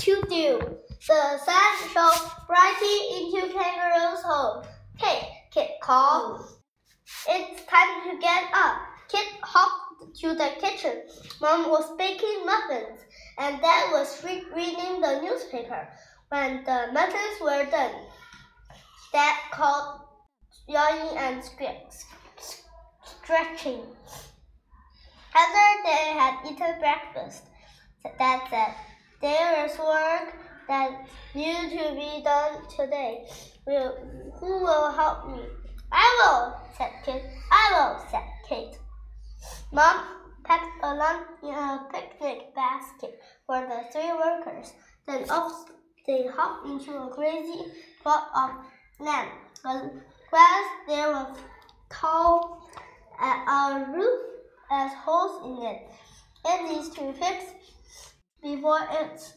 to do. The sun shone brightly into Kangaroo's home. Kate, Kit called. It's time to get up. Kit hopped to the kitchen. Mom was baking muffins, and Dad was re reading the newspaper. When the muffins were done, Dad called, yawning and stretching. After they had eaten breakfast, Dad said, There is work that needs to be done today. Will, who will help me? I will, said Kate. I will, said Kate. Mom packed a lunch uh, in a picnic basket for the three workers. Then off they hopped into a crazy plot of land. The grass there was tall at a roof as holes in it. It needs to fix before it's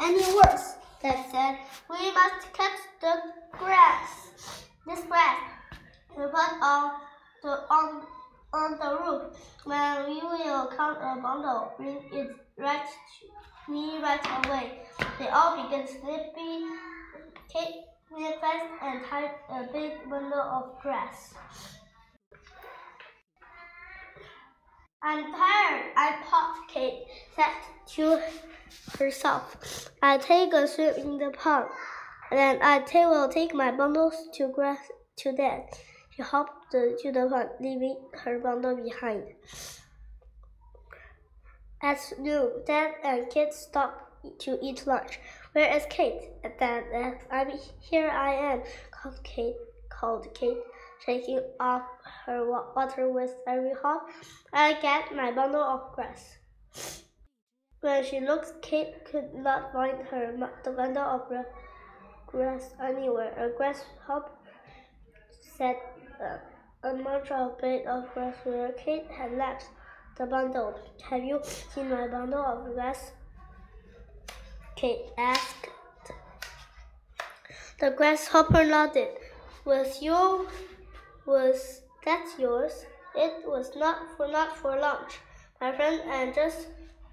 any worse. Dad said, we must cut the grass. This grass to put on the on on the roof. When we will count a bundle, bring it right to me right away. They all began slipping. Kate made fast and tied a big bundle of grass. I'm tired. I popped Kate said to herself. I take a swim in the pond. And then I will take my bundles to grass to Dad. She hopped to the pond, leaving her bundle behind. At noon, Dad and Kate stopped to eat lunch. Where is Kate? Dad asked. I'm here. I am. Called Kate. Called Kate shaking off her water with every hop. I get my bundle of grass. When she looked, Kate could not find her the bundle of grass anywhere. A grasshopper sat uh, a bit of grass where Kate had left the bundle. Have you seen my bundle of grass? Kate asked. The grasshopper nodded. Was your was that yours? It was not for not for lunch, my friend, and just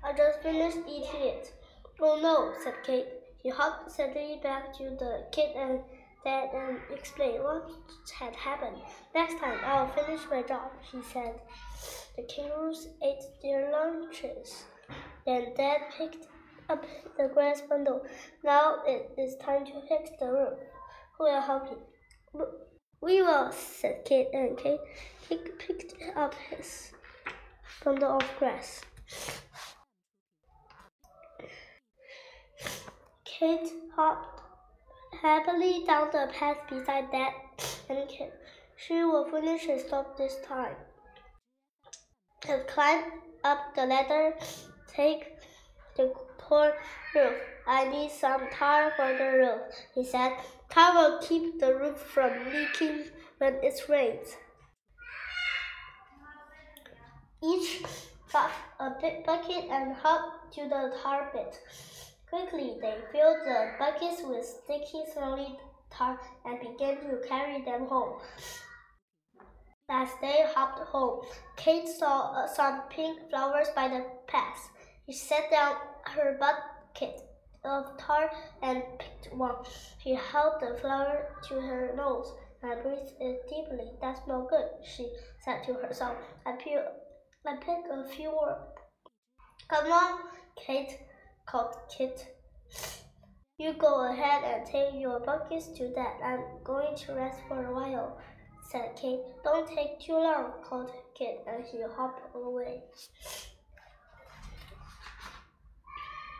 I just finished eating it. Oh no, said Kate. She hopped suddenly back to the kid and dad and explained what had happened. Next time I'll finish my job, she said. The kangaroos ate their lunches. Then dad picked up the grass bundle. Now it is time to fix the roof. Who will help you? We will, said Kate, and Kate picked up his bundle of grass. Kate hopped happily down the path beside Dad and. She will finish his job this time. And climb up the ladder, take the torn roof. I need some tar for the roof, he said. Tar will keep the roof from leaking when it rains. Each got a big bucket and hopped to the tar pit. Quickly, they filled the buckets with sticky, smelly tar and began to carry them home. As they hopped home, Kate saw uh, some pink flowers by the path. She set down her bucket of tar and picked one. She held the flower to her nose and breathed it deeply. That smells good, she said to herself. I pick, I pick a few more. Come on, Kate, called Kit. You go ahead and take your buckets to Dad. I'm going to rest for a while, said Kate. Don't take too long, called Kit, and he hopped away.